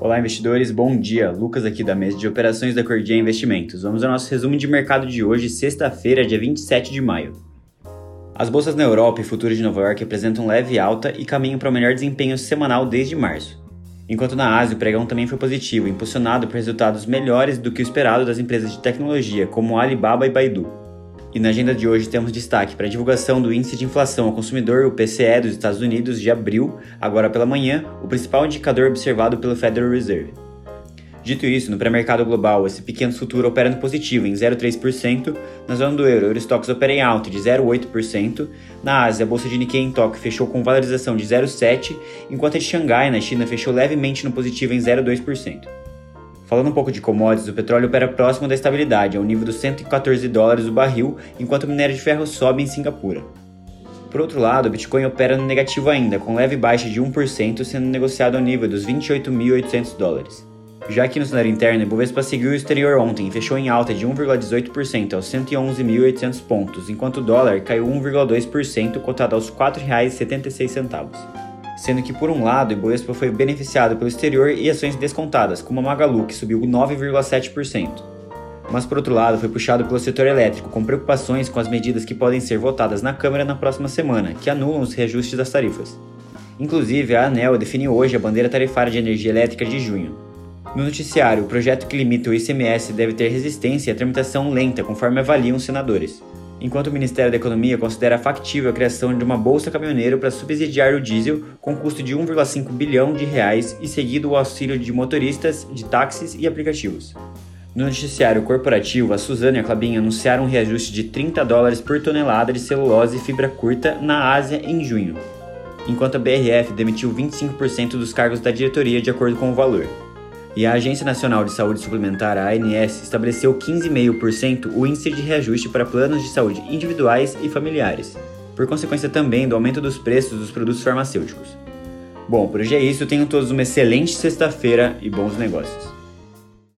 Olá, investidores, bom dia. Lucas aqui da mesa de operações da Cordia Investimentos. Vamos ao nosso resumo de mercado de hoje, sexta-feira, dia 27 de maio. As bolsas na Europa e futuros de Nova York apresentam leve alta e caminham para o melhor desempenho semanal desde março. Enquanto na Ásia o pregão também foi positivo, impulsionado por resultados melhores do que o esperado das empresas de tecnologia, como Alibaba e Baidu. E na agenda de hoje temos destaque para a divulgação do Índice de Inflação ao Consumidor, o PCE dos Estados Unidos, de abril, agora pela manhã, o principal indicador observado pelo Federal Reserve. Dito isso, no pré-mercado global, esse pequeno futuro opera no positivo, em 0,3%, na zona do euro, o Eurostox opera em alta, de 0,8%, na Ásia, a bolsa de Nikkei em Tóquio fechou com valorização de 0,7%, enquanto a de Xangai, na China, fechou levemente no positivo em 0,2%. Falando um pouco de commodities, o petróleo opera próximo da estabilidade, ao nível dos 114 dólares o barril, enquanto o minério de ferro sobe em Singapura. Por outro lado, o Bitcoin opera no negativo ainda, com leve baixa de 1%, sendo negociado ao nível dos 28.800 dólares. Já aqui no cenário interno, o Bovespa seguiu o exterior ontem e fechou em alta de 1,18% aos 111.800 pontos, enquanto o dólar caiu 1,2%, cotado aos R$ 4,76 sendo que por um lado o Ibovespa foi beneficiado pelo exterior e ações descontadas, como a Magalu, que subiu 9,7%. Mas por outro lado, foi puxado pelo setor elétrico, com preocupações com as medidas que podem ser votadas na Câmara na próxima semana, que anulam os reajustes das tarifas. Inclusive, a ANEL definiu hoje a bandeira tarifária de energia elétrica de junho. No noticiário, o projeto que limita o ICMS deve ter resistência e a tramitação lenta, conforme avaliam os senadores enquanto o Ministério da Economia considera factível a criação de uma bolsa caminhoneiro para subsidiar o diesel com custo de 1,5 bilhão de reais e seguido o auxílio de motoristas de táxis e aplicativos. No noticiário corporativo, a Suzana e a Clabin anunciaram um reajuste de 30 dólares por tonelada de celulose e fibra curta na Ásia em junho, enquanto a BRF demitiu 25% dos cargos da diretoria de acordo com o valor e a Agência Nacional de Saúde Suplementar, a ANS, estabeleceu 15,5% o índice de reajuste para planos de saúde individuais e familiares, por consequência também do aumento dos preços dos produtos farmacêuticos. Bom, por hoje é isso, tenham todos uma excelente sexta-feira e bons negócios.